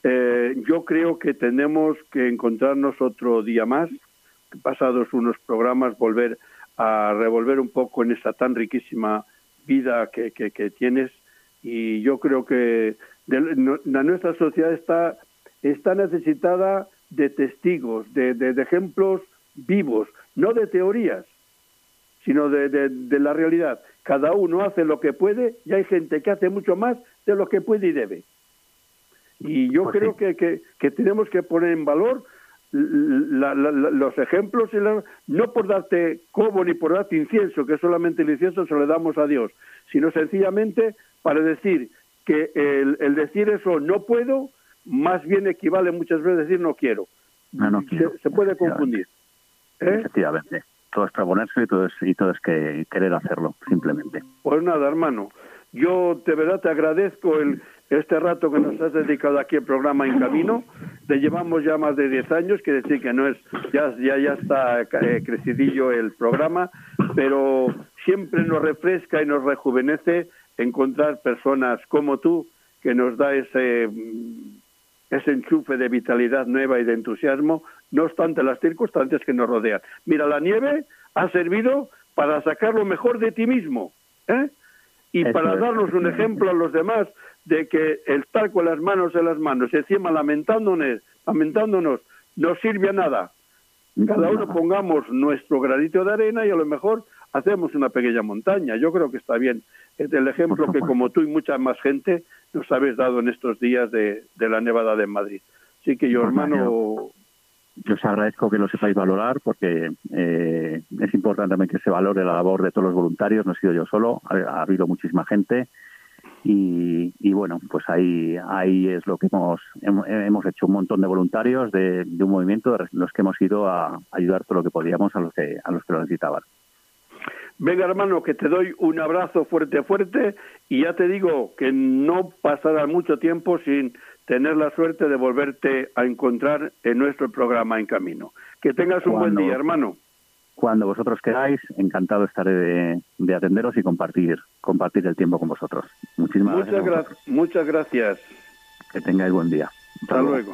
Eh, yo creo que tenemos que encontrarnos otro día más, pasados unos programas, volver a revolver un poco en esta tan riquísima vida que, que, tienes. Y yo creo que nuestra sociedad está, está necesitada de testigos, de, de, ejemplos vivos, no de teorías, sino de, de, la realidad. Cada uno hace lo que puede y hay gente que hace mucho más de lo que puede y debe. Y yo pues creo que, que, tenemos que poner en valor los ejemplos, y no por darte cobo ni por darte incienso, que solamente el incienso se lo damos a Dios, sino sencillamente para decir que el, decir eso no puedo, más bien equivale muchas veces a decir no quiero. No, Se, puede confundir. ¿eh? Efectivamente. Todo es proponerse y todo es, y todo es que querer hacerlo, simplemente. Pues nada, hermano. Yo de verdad te agradezco el, este rato que nos has dedicado aquí al programa En Camino. Te llevamos ya más de 10 años, quiere decir que no es ya ya, ya está eh, crecidillo el programa, pero siempre nos refresca y nos rejuvenece encontrar personas como tú que nos da ese ese enchufe de vitalidad nueva y de entusiasmo, no obstante las circunstancias que nos rodean. Mira, la nieve ha servido para sacar lo mejor de ti mismo, ¿eh? y para darnos un ejemplo a los demás de que el estar con las manos en las manos, encima lamentándonos, lamentándonos, no sirve a nada. Cada uno pongamos nuestro granito de arena y a lo mejor hacemos una pequeña montaña. Yo creo que está bien. Es el ejemplo que como tú y mucha más gente nos habéis dado en estos días de, la nevada de Madrid. Así que yo, hermano... Yo os agradezco que lo sepáis valorar porque eh, es importante también que se valore la labor de todos los voluntarios. No he sido yo solo, ha, habido muchísima gente y, bueno, pues ahí ahí es lo que hemos hemos hecho un montón de voluntarios de, un movimiento de los que hemos ido a ayudar todo lo que podíamos a los que a los que lo necesitaban. Venga, hermano, que te doy un abrazo fuerte, fuerte, y ya te digo que no pasará mucho tiempo sin tener la suerte de volverte a encontrar en nuestro programa En Camino. Que tengas un buen día, hermano. Cuando vosotros queráis, encantado estaré de, atenderos y compartir compartir el tiempo con vosotros. Muchísimas muchas gracias. muchas gracias. Que tengáis buen día. Hasta, luego.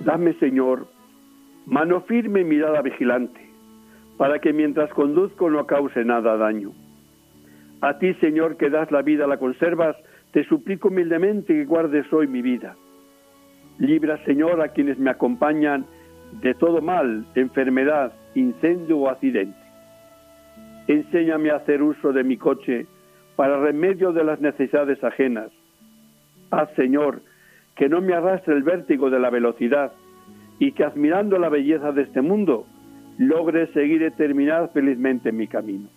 Dame, Señor, mano firme y mirada vigilante, para que mientras conduzco no cause nada daño. A ti, Señor, que das la vida, la conservas, te suplico humildemente que guardes hoy mi vida. Libra, Señor, a quienes me acompañan de todo mal, enfermedad, incendio o accidente. Enséñame a hacer uso de mi coche para remedio de las necesidades ajenas. Haz, Señor, que no me arrastre el vértigo de la velocidad y que admirando la belleza de este mundo logre seguir y terminar felizmente mi camino.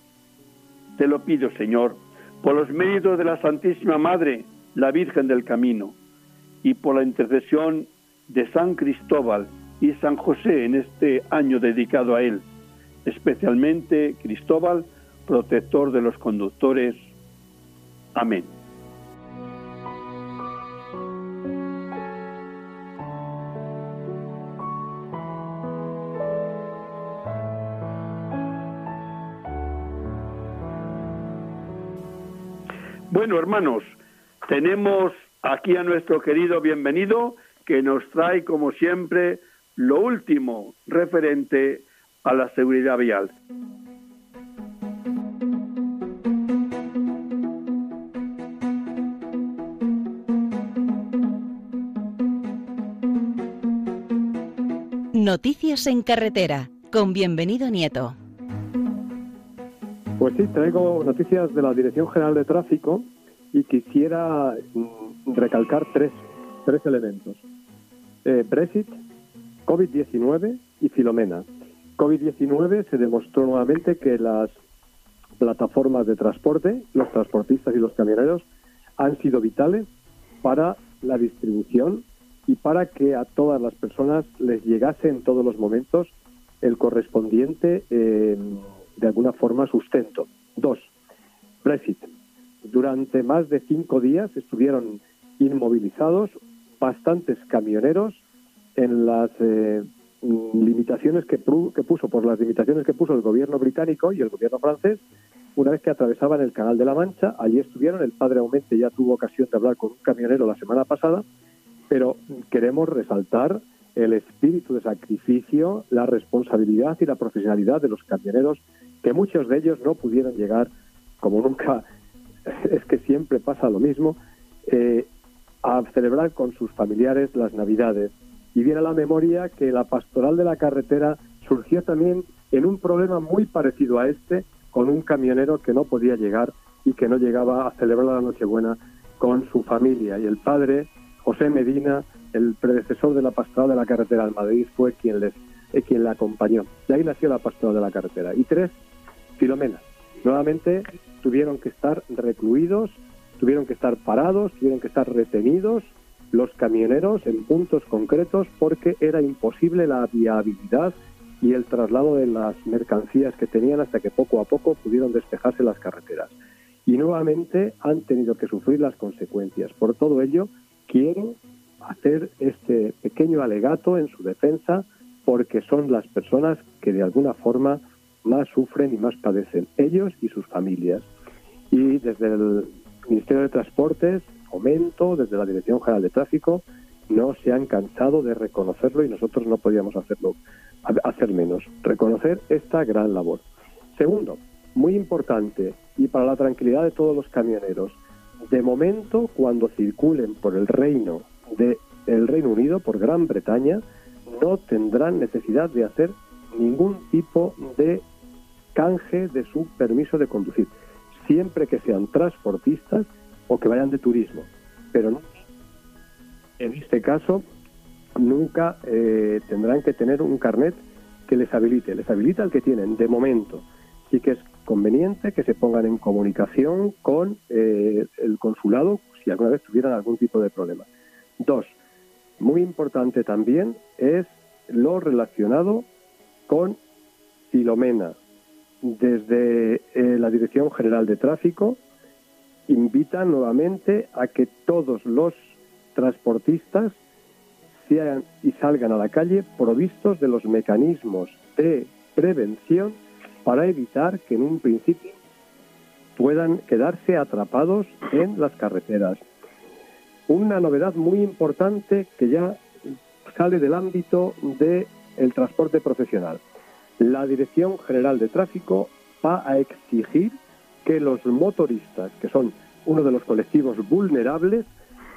Te lo pido, Señor, por los méritos de la Santísima Madre, la Virgen del Camino, y por la intercesión de San Cristóbal y San José en este año dedicado a él, especialmente Cristóbal, protector de los conductores. Amén. Bueno, hermanos, tenemos aquí a nuestro querido bienvenido que nos trae, como siempre, lo último referente a la seguridad vial. Noticias en carretera, con bienvenido Nieto. Pues sí, traigo noticias de la Dirección General de Tráfico y quisiera mm, recalcar tres, tres elementos. Eh, Brexit, COVID-19 y Filomena. COVID-19 se demostró nuevamente que las plataformas de transporte, los transportistas y los camioneros han sido vitales para la distribución y para que a todas las personas les llegase en todos los momentos el correspondiente, eh, de alguna forma, sustento. Dos, Brexit. Durante más de cinco días estuvieron inmovilizados bastantes camioneros en las eh, limitaciones que, que, puso, por las limitaciones que puso el gobierno británico y el gobierno francés, una vez que atravesaban el Canal de la Mancha, allí estuvieron, el padre Aumente ya tuvo ocasión de hablar con un camionero la semana pasada, pero queremos resaltar el espíritu de sacrificio, la responsabilidad y la profesionalidad de los camioneros, que muchos de ellos no pudieron llegar, como nunca, es que siempre pasa lo mismo, eh, a celebrar con sus familiares las Navidades. Y viene a la memoria que la pastoral de la carretera surgió también en un problema muy parecido a este, con un camionero que no podía llegar y que no llegaba a celebrar la Nochebuena con su familia. Y el padre, José Medina, el predecesor de la pastoral de la carretera al Madrid, fue quien les eh, quien la acompañó. De ahí nació la pastoral de la carretera. Y tres, Filomena. Nuevamente tuvieron que estar recluidos tuvieron que estar parados, tuvieron que estar retenidos los camioneros en puntos concretos porque era imposible la viabilidad y el traslado de las mercancías que tenían hasta que poco a poco pudieron despejarse las carreteras. Y nuevamente han tenido que sufrir las consecuencias. Por todo ello, quiero hacer este pequeño alegato en su defensa porque son las personas que de alguna forma más sufren y más padecen, ellos y sus familias. Y desde el Ministerio de Transportes, Fomento, desde la Dirección General de Tráfico, no se han cansado de reconocerlo y nosotros no podíamos hacerlo, hacer menos. Reconocer esta gran labor. Segundo, muy importante y para la tranquilidad de todos los camioneros, de momento cuando circulen por el reino de el Reino Unido, por Gran Bretaña, no tendrán necesidad de hacer ningún tipo de canje de su permiso de conducir siempre que sean transportistas o que vayan de turismo. Pero en este caso nunca eh, tendrán que tener un carnet que les habilite. Les habilita el que tienen de momento. Sí que es conveniente que se pongan en comunicación con eh, el consulado si alguna vez tuvieran algún tipo de problema. Dos, muy importante también es lo relacionado con Filomena, desde eh, la Dirección General de Tráfico invitan nuevamente a que todos los transportistas sean y salgan a la calle provistos de los mecanismos de prevención para evitar que en un principio puedan quedarse atrapados en las carreteras. Una novedad muy importante que ya sale del ámbito del el transporte profesional. La Dirección General de Tráfico va a exigir que los motoristas, que son uno de los colectivos vulnerables,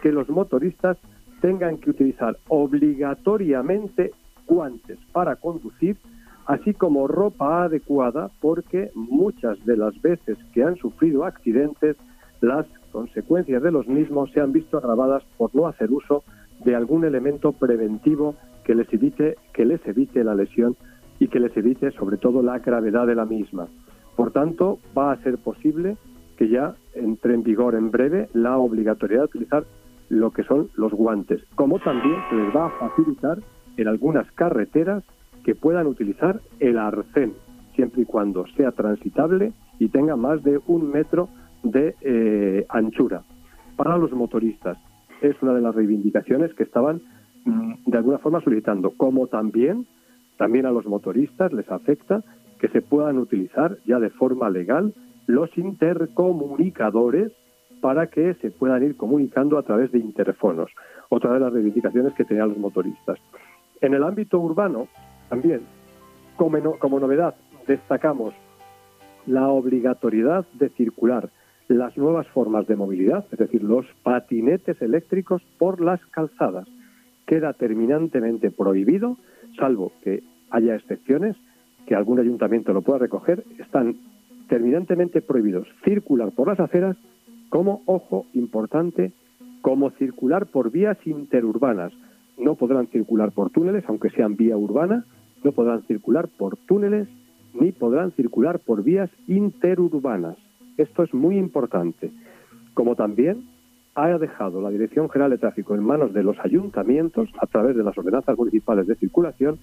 que los motoristas tengan que utilizar obligatoriamente guantes para conducir, así como ropa adecuada, porque muchas de las veces que han sufrido accidentes, las consecuencias de los mismos se han visto agravadas por no hacer uso de algún elemento preventivo que les evite, que les evite la lesión y que les evite sobre todo la gravedad de la misma. Por tanto, va a ser posible que ya entre en vigor en breve la obligatoriedad de utilizar lo que son los guantes, como también se les va a facilitar en algunas carreteras que puedan utilizar el arcén, siempre y cuando sea transitable y tenga más de un metro de eh, anchura. Para los motoristas es una de las reivindicaciones que estaban mm, de alguna forma solicitando, como también, también a los motoristas les afecta que se puedan utilizar ya de forma legal los intercomunicadores para que se puedan ir comunicando a través de interfonos, otra de las reivindicaciones que tenían los motoristas. En el ámbito urbano, también, como, como novedad, destacamos la obligatoriedad de circular las nuevas formas de movilidad, es decir, los patinetes eléctricos por las calzadas. Queda terminantemente prohibido, salvo que haya excepciones, que algún ayuntamiento lo pueda recoger, están terminantemente prohibidos circular por las aceras como, ojo, importante, como circular por vías interurbanas. No podrán circular por túneles, aunque sean vía urbana, no podrán circular por túneles ni podrán circular por vías interurbanas. Esto es muy importante. Como también ha dejado la Dirección General de Tráfico en manos de los ayuntamientos, a través de las ordenanzas municipales de circulación,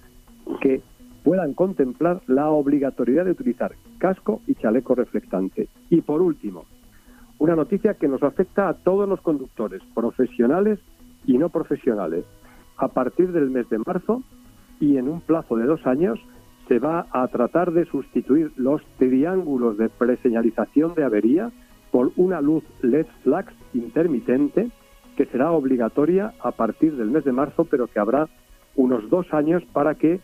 que puedan contemplar la obligatoriedad de utilizar casco y chaleco reflectante. Y por último, una noticia que nos afecta a todos los conductores, profesionales y no profesionales. A partir del mes de marzo y en un plazo de dos años se va a tratar de sustituir los triángulos de preseñalización de avería por una luz LED flax intermitente que será obligatoria a partir del mes de marzo, pero que habrá unos dos años para que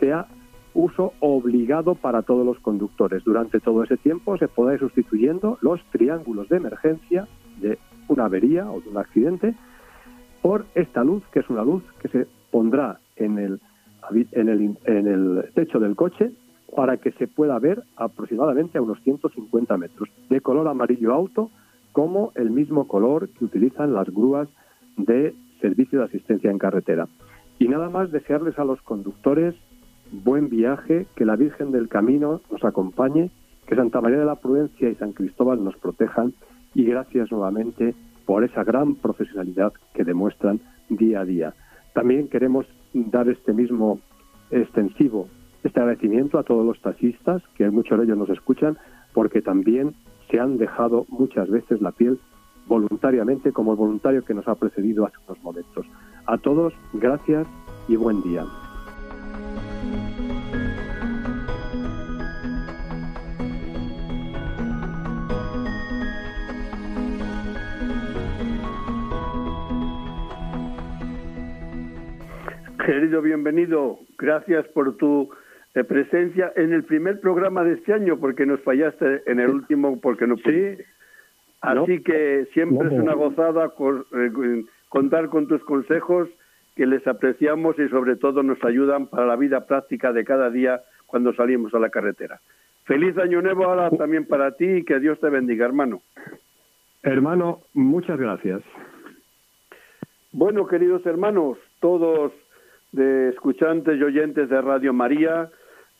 sea uso obligado para todos los conductores. Durante todo ese tiempo se podrá ir sustituyendo los triángulos de emergencia de una avería o de un accidente por esta luz, que es una luz que se pondrá en el, en el, en el techo del coche para que se pueda ver aproximadamente a unos 150 metros, de color amarillo auto, como el mismo color que utilizan las grúas de servicio de asistencia en carretera. Y nada más desearles a los conductores buen viaje, que la Virgen del Camino nos acompañe, que Santa María de la Prudencia y San Cristóbal nos protejan y gracias nuevamente por esa gran profesionalidad que demuestran día a día. También queremos dar este mismo extensivo, este agradecimiento a todos los taxistas, que muchos de ellos nos escuchan, porque también se han dejado muchas veces la piel voluntariamente, como el voluntario que nos ha precedido hace unos momentos. A todos, gracias y buen día. Querido, bienvenido. Gracias por tu eh, presencia en el primer programa de este año, porque nos fallaste en el último, porque no pudiste. Así que siempre es una gozada eh, contar con tus consejos, que les apreciamos y sobre todo nos ayudan para la vida práctica de cada día cuando salimos a la carretera. Feliz año nuevo ahora también para ti y que Dios te bendiga, hermano. Hermano, muchas gracias. Bueno, queridos hermanos, todos de escuchantes y oyentes de Radio María,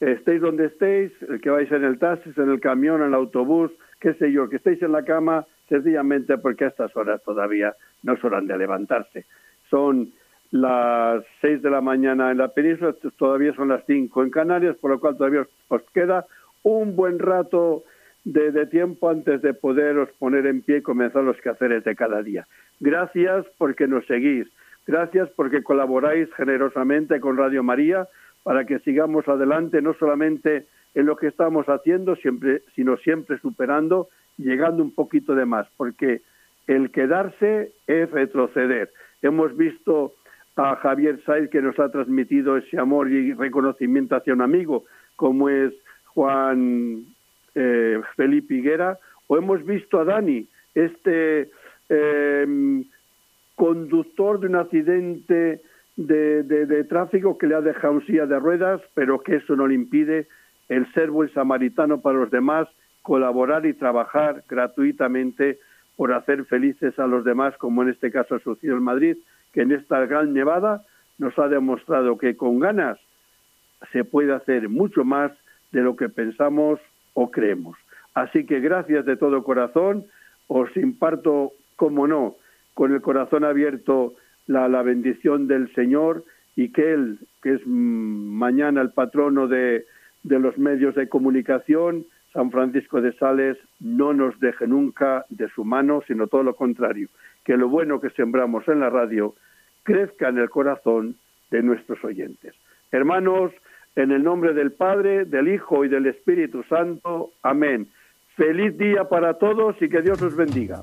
estéis donde estéis, el que vais en el taxi, en el camión, en el autobús, qué sé yo, que estéis en la cama, sencillamente porque a estas horas todavía no es hora de levantarse. Son las seis de la mañana en la península, todavía son las cinco en Canarias, por lo cual todavía os, queda un buen rato de, de, tiempo antes de poderos poner en pie y comenzar los quehaceres de cada día. Gracias porque nos seguís, Gracias porque colaboráis generosamente con Radio María para que sigamos adelante, no solamente en lo que estamos haciendo, siempre, sino siempre superando, llegando un poquito de más, porque el quedarse es retroceder. Hemos visto a Javier Saiz que nos ha transmitido ese amor y reconocimiento hacia un amigo como es Juan eh, Felipe Higuera, o hemos visto a Dani, este em, conductor de un accidente de, tráfico que le ha dejado un silla de ruedas, pero que eso no le impide el ser buen samaritano para los demás, colaborar y trabajar gratuitamente por hacer felices a los demás, como en este caso ha sucedido en Madrid, que en esta gran nevada nos ha demostrado que con ganas se puede hacer mucho más de lo que pensamos o creemos. Así que gracias de todo corazón, os imparto, como no, con el corazón abierto la, bendición del Señor y que Él, que es mm, mañana el patrono de, de los medios de comunicación, San Francisco de Sales, no nos deje nunca de su mano, sino todo lo contrario, que lo bueno que sembramos en la radio crezca en el corazón de nuestros oyentes. Hermanos, en el nombre del Padre, del Hijo y del Espíritu Santo. Amén. Feliz día para todos y que Dios os bendiga.